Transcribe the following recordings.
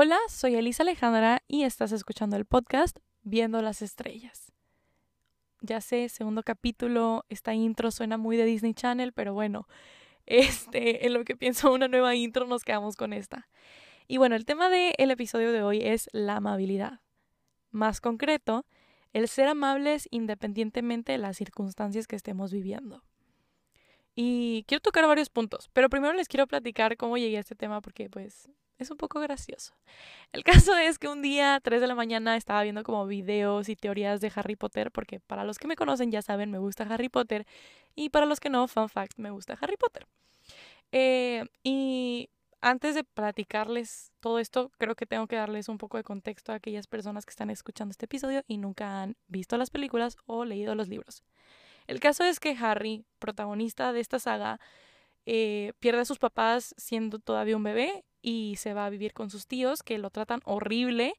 Hola, soy Elisa Alejandra y estás escuchando el podcast Viendo las Estrellas. Ya sé, segundo capítulo, esta intro suena muy de Disney Channel, pero bueno, este, en lo que pienso una nueva intro nos quedamos con esta. Y bueno, el tema del episodio de hoy es la amabilidad. Más concreto, el ser amables independientemente de las circunstancias que estemos viviendo. Y quiero tocar varios puntos, pero primero les quiero platicar cómo llegué a este tema porque pues es un poco gracioso. El caso es que un día, 3 de la mañana, estaba viendo como videos y teorías de Harry Potter, porque para los que me conocen ya saben, me gusta Harry Potter, y para los que no, fun fact, me gusta Harry Potter. Eh, y antes de platicarles todo esto, creo que tengo que darles un poco de contexto a aquellas personas que están escuchando este episodio y nunca han visto las películas o leído los libros. El caso es que Harry, protagonista de esta saga, eh, pierde a sus papás siendo todavía un bebé y se va a vivir con sus tíos que lo tratan horrible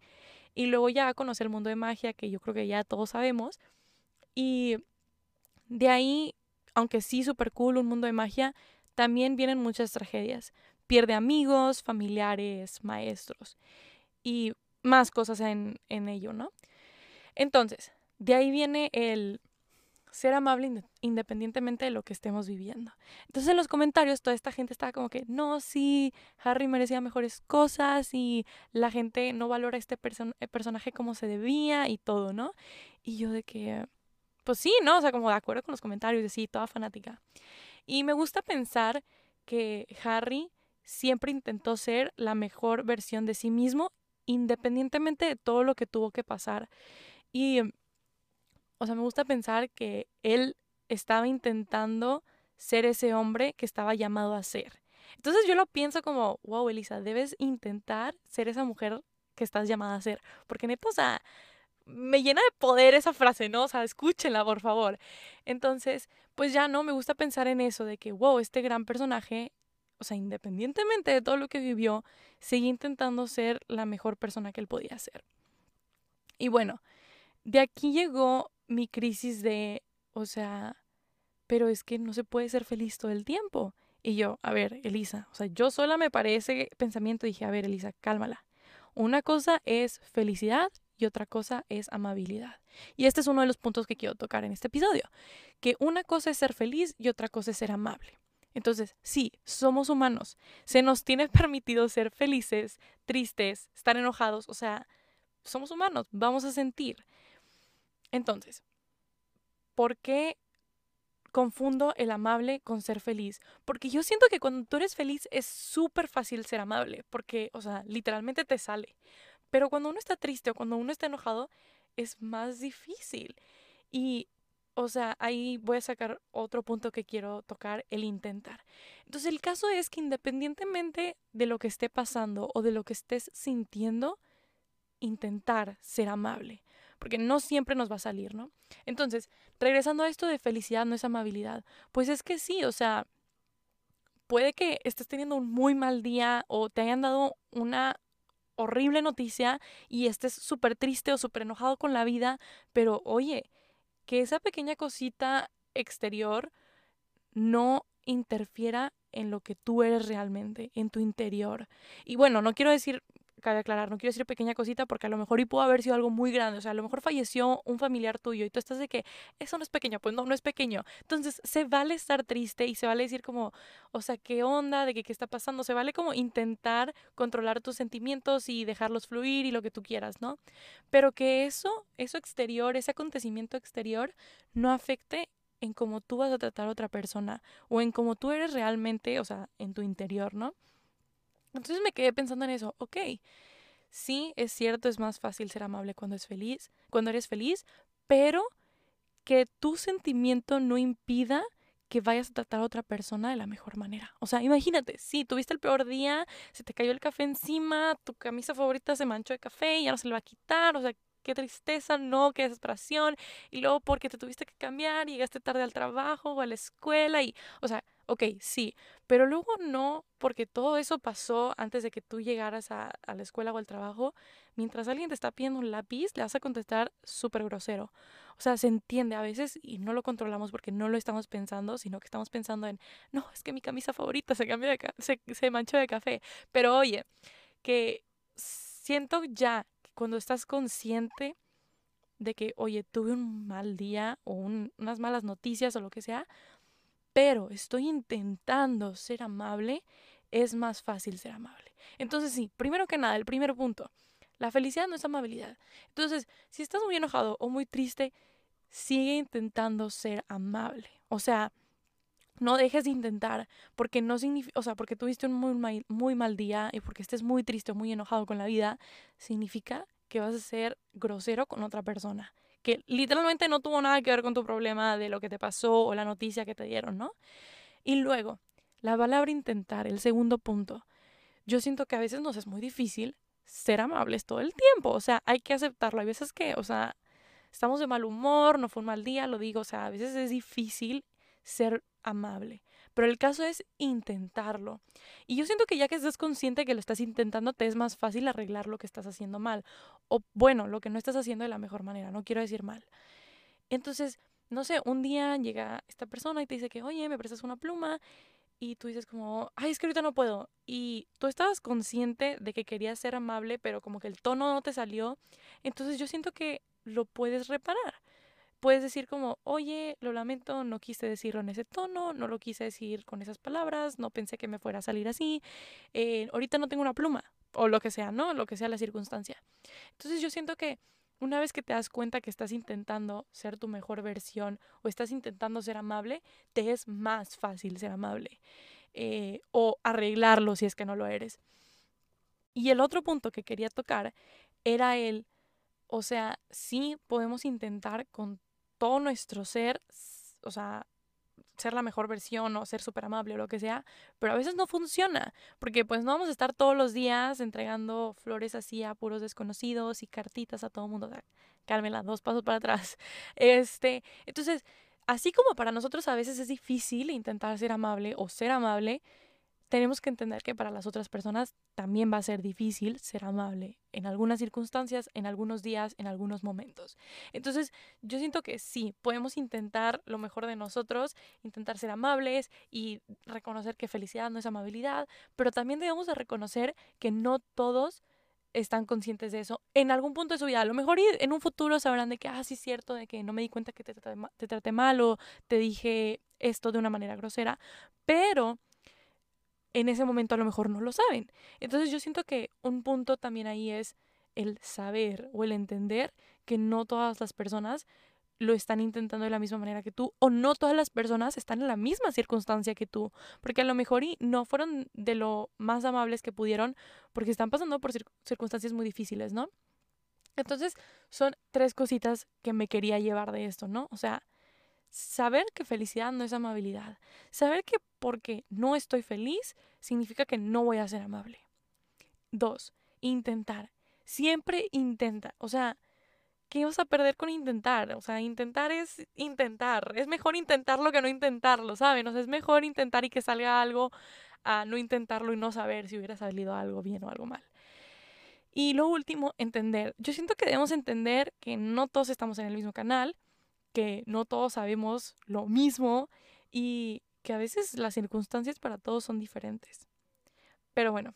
y luego ya conoce el mundo de magia que yo creo que ya todos sabemos y de ahí aunque sí súper cool un mundo de magia también vienen muchas tragedias. Pierde amigos familiares maestros y más cosas en, en ello no entonces de ahí viene el ser amable independientemente de lo que estemos viviendo. Entonces en los comentarios toda esta gente estaba como que, no, sí, Harry merecía mejores cosas y la gente no valora a este eh, personaje como se debía y todo, ¿no? Y yo de que, pues sí, ¿no? O sea, como de acuerdo con los comentarios, de sí, toda fanática. Y me gusta pensar que Harry siempre intentó ser la mejor versión de sí mismo, independientemente de todo lo que tuvo que pasar. Y o sea, me gusta pensar que él estaba intentando ser ese hombre que estaba llamado a ser. Entonces yo lo pienso como, wow, Elisa, debes intentar ser esa mujer que estás llamada a ser. Porque neta, o sea, me llena de poder esa frase, ¿no? O sea, escúchenla, por favor. Entonces, pues ya no, me gusta pensar en eso, de que, wow, este gran personaje, o sea, independientemente de todo lo que vivió, sigue intentando ser la mejor persona que él podía ser. Y bueno, de aquí llegó mi crisis de, o sea, pero es que no se puede ser feliz todo el tiempo. Y yo, a ver, Elisa, o sea, yo sola me paré ese pensamiento y dije, a ver, Elisa, cálmala. Una cosa es felicidad y otra cosa es amabilidad. Y este es uno de los puntos que quiero tocar en este episodio, que una cosa es ser feliz y otra cosa es ser amable. Entonces, sí, somos humanos. Se nos tiene permitido ser felices, tristes, estar enojados, o sea, somos humanos, vamos a sentir. Entonces, ¿por qué confundo el amable con ser feliz? Porque yo siento que cuando tú eres feliz es súper fácil ser amable, porque, o sea, literalmente te sale. Pero cuando uno está triste o cuando uno está enojado, es más difícil. Y, o sea, ahí voy a sacar otro punto que quiero tocar, el intentar. Entonces, el caso es que independientemente de lo que esté pasando o de lo que estés sintiendo, intentar ser amable porque no siempre nos va a salir, ¿no? Entonces, regresando a esto de felicidad no es amabilidad, pues es que sí, o sea, puede que estés teniendo un muy mal día o te hayan dado una horrible noticia y estés súper triste o súper enojado con la vida, pero oye, que esa pequeña cosita exterior no interfiera en lo que tú eres realmente, en tu interior. Y bueno, no quiero decir cabe aclarar, no quiero decir pequeña cosita porque a lo mejor y pudo haber sido algo muy grande, o sea, a lo mejor falleció un familiar tuyo y tú estás de que eso no es pequeño, pues no, no es pequeño. Entonces, se vale estar triste y se vale decir como, o sea, ¿qué onda? ¿De qué, qué está pasando? Se vale como intentar controlar tus sentimientos y dejarlos fluir y lo que tú quieras, ¿no? Pero que eso, eso exterior, ese acontecimiento exterior, no afecte en cómo tú vas a tratar a otra persona o en cómo tú eres realmente, o sea, en tu interior, ¿no? Entonces me quedé pensando en eso, ok, sí, es cierto, es más fácil ser amable cuando es feliz, cuando eres feliz, pero que tu sentimiento no impida que vayas a tratar a otra persona de la mejor manera. O sea, imagínate, si tuviste el peor día, se te cayó el café encima, tu camisa favorita se manchó de café y ya no se le va a quitar, o sea, qué tristeza, no, qué desesperación, y luego porque te tuviste que cambiar, llegaste tarde al trabajo o a la escuela y, o sea, ok, sí, pero luego no, porque todo eso pasó antes de que tú llegaras a, la escuela o al trabajo. Mientras alguien te está pidiendo un lápiz, le vas a contestar súper grosero. O sea, se entiende a veces y no lo controlamos porque no lo estamos pensando, sino que estamos pensando en, no, es que mi camisa favorita se, cambió de se, se manchó de café. Pero oye, que siento ya cuando estás consciente de que, oye, tuve un mal día o unas malas noticias o lo que sea, pero estoy intentando ser amable, es más fácil ser amable. Entonces sí, primero que nada, el primer punto, la felicidad no es amabilidad. Entonces, si estás muy enojado o muy triste, sigue intentando ser amable. O sea, no dejes de intentar porque no significa, o sea, porque tuviste un muy mal, muy mal día y porque estés muy triste o muy enojado con la vida, significa que vas a ser grosero con otra persona, que literalmente no tuvo nada que ver con tu problema de lo que te pasó o la noticia que te dieron, ¿no? Y luego, la palabra intentar, el segundo punto. Yo siento que a veces nos es muy difícil ser amables todo el tiempo, o sea, hay que aceptarlo. Hay veces que, o sea, estamos de mal humor, no fue un mal día, lo digo, o sea, a veces es difícil ser amable. Pero el caso es intentarlo. Y yo siento que ya que estás consciente que lo estás intentando, te es más fácil arreglar lo que estás haciendo mal. O bueno, lo que no estás haciendo de la mejor manera, no quiero decir mal. Entonces, no sé, un día llega esta persona y te dice que, oye, me prestas una pluma. Y tú dices como, ay, es que ahorita no puedo. Y tú estabas consciente de que querías ser amable, pero como que el tono no te salió. Entonces yo siento que lo puedes reparar puedes decir como, oye, lo lamento, no quise decirlo en ese tono, no lo quise decir con esas palabras, no pensé que me fuera a salir así, eh, ahorita no tengo una pluma, o lo que sea, ¿no? Lo que sea la circunstancia. Entonces yo siento que una vez que te das cuenta que estás intentando ser tu mejor versión o estás intentando ser amable, te es más fácil ser amable eh, o arreglarlo si es que no lo eres. Y el otro punto que quería tocar era el, o sea, sí podemos intentar con todo nuestro ser, o sea, ser la mejor versión o ser súper amable o lo que sea, pero a veces no funciona, porque pues no vamos a estar todos los días entregando flores así a puros desconocidos y cartitas a todo el mundo. O cálmela, dos pasos para atrás. Este, entonces, así como para nosotros a veces es difícil intentar ser amable o ser amable, tenemos que entender que para las otras personas también va a ser difícil ser amable en algunas circunstancias, en algunos días, en algunos momentos. Entonces, yo siento que sí, podemos intentar lo mejor de nosotros, intentar ser amables y reconocer que felicidad no es amabilidad, pero también debemos de reconocer que no todos están conscientes de eso en algún punto de su vida. A lo mejor en un futuro sabrán de que, ah, sí es cierto, de que no me di cuenta que te, te traté mal o te dije esto de una manera grosera, pero en ese momento a lo mejor no lo saben. Entonces yo siento que un punto también ahí es el saber o el entender que no todas las personas lo están intentando de la misma manera que tú o no todas las personas están en la misma circunstancia que tú, porque a lo mejor y no fueron de lo más amables que pudieron porque están pasando por circunstancias muy difíciles, ¿no? Entonces son tres cositas que me quería llevar de esto, ¿no? O sea, saber que felicidad no es amabilidad. Saber que porque no estoy feliz significa que no voy a ser amable. Dos, intentar. Siempre intenta. O sea, ¿qué vas a perder con intentar? O sea, intentar es intentar. Es mejor intentarlo que no intentarlo, ¿saben? O sea, es mejor intentar y que salga algo a no intentarlo y no saber si hubiera salido algo bien o algo mal. Y lo último, entender. Yo siento que debemos entender que no todos estamos en el mismo canal que no todos sabemos lo mismo y que a veces las circunstancias para todos son diferentes. Pero bueno,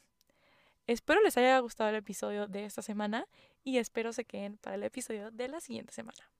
espero les haya gustado el episodio de esta semana y espero se queden para el episodio de la siguiente semana.